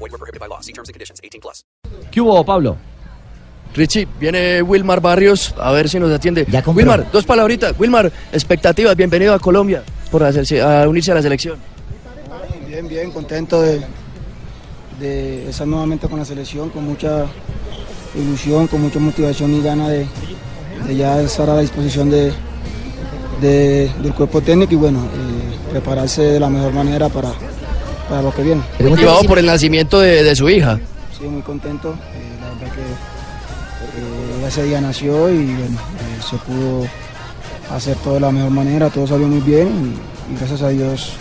Void were prohibited by law. See terms and conditions. 18 plus. ¿Qué hubo, Pablo? Richie, viene Wilmar Barrios, a ver si nos atiende. Ya. Wilmar, dos palabritas. Wilmar, expectativas, bienvenido a Colombia por hacerse- a unirse a la selección. Bien, bien, contento de, de estar nuevamente con la selección, con mucha ilusión, con mucha motivación y gana de, de ya estar a la disposición de, de- del cuerpo técnico y bueno, eh, prepararse de la mejor manera para, para lo que viene. Motivado por el nacimiento de, de su hija. Sí, muy contento, eh, la verdad que eh, ese día nació y bueno, eh, se pudo hacer todo de la mejor manera, todo salió muy bien y, y gracias a Dios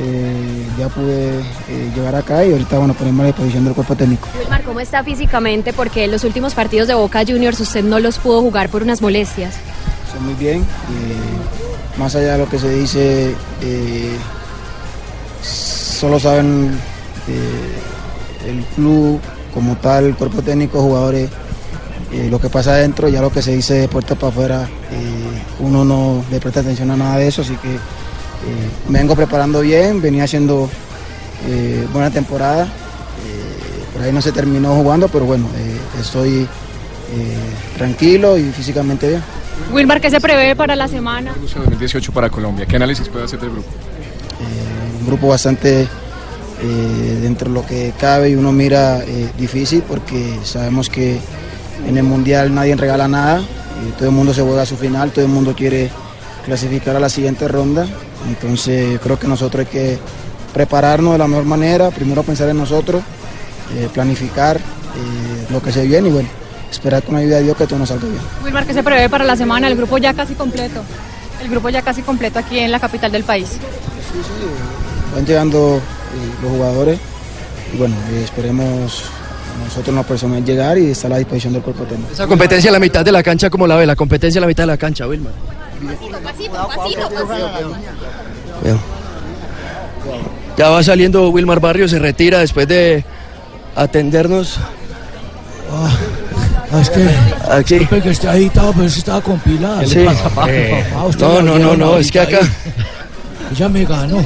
eh, ya pude eh, llegar acá y ahorita bueno ponerme a la disposición del cuerpo técnico. Wilmar, ¿cómo está físicamente? Porque en los últimos partidos de Boca Juniors usted no los pudo jugar por unas molestias. Estoy muy bien, eh, más allá de lo que se dice, eh, solo saben eh, el club como tal, el cuerpo técnico, jugadores, eh, lo que pasa adentro, ya lo que se dice de puerta para afuera, eh, uno no le presta atención a nada de eso, así que eh, me vengo preparando bien, venía haciendo eh, buena temporada, eh, por ahí no se terminó jugando, pero bueno, eh, estoy eh, tranquilo y físicamente bien. Wilmar, ¿qué se prevé para la semana? Rusia 2018 para Colombia. ¿Qué análisis puede hacer del grupo? Eh, un grupo bastante eh, dentro de lo que cabe y uno mira eh, difícil porque sabemos que en el mundial nadie regala nada, y todo el mundo se juega a su final, todo el mundo quiere clasificar a la siguiente ronda, entonces creo que nosotros hay que prepararnos de la mejor manera, primero pensar en nosotros, eh, planificar eh, lo que se viene y bueno, esperar con la ayuda de Dios que todo nos salga bien. Wilmar, ¿qué se prevé para la semana? El grupo ya casi completo. El grupo ya casi completo aquí en la capital del país. Sí, sí, van llegando eh, los jugadores y bueno, eh, esperemos nosotros en la persona llegar y estar a la disposición del cuerpo técnico. Esa competencia en la mitad de la cancha, como la ve? La competencia en la mitad de la cancha, Wilmar. Cuidado. Ya va saliendo Wilmar Barrios, se retira después de atendernos. Ah, es que, Aquí. disculpe que esté agitado, pero eso estaba compilado. Sí. Ah, No, no, no, no, es que acá. Ella me ganó.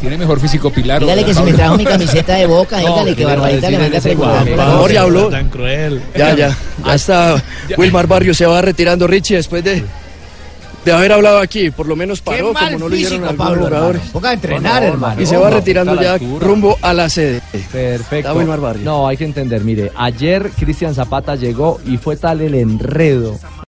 ¿Tiene mejor físico Pilar? Dígale que se me trajo mi camiseta de boca, dígale que ¿qué a Barbarita le manda ese preguntar. guapo? Amor, ya habló. Tan cruel. Ya, ya. Ya está. Wilmar Barrios se va retirando Richie después de, de haber hablado aquí. Por lo menos paró, como no lo hicieron algunos Pablo, jugadores. hermano. Ponga a entrenar, hermano. Y se va retirando ya altura. rumbo a la sede. Perfecto. Está Wilmar Barrios. No, hay que entender, mire, ayer Cristian Zapata llegó y fue tal el enredo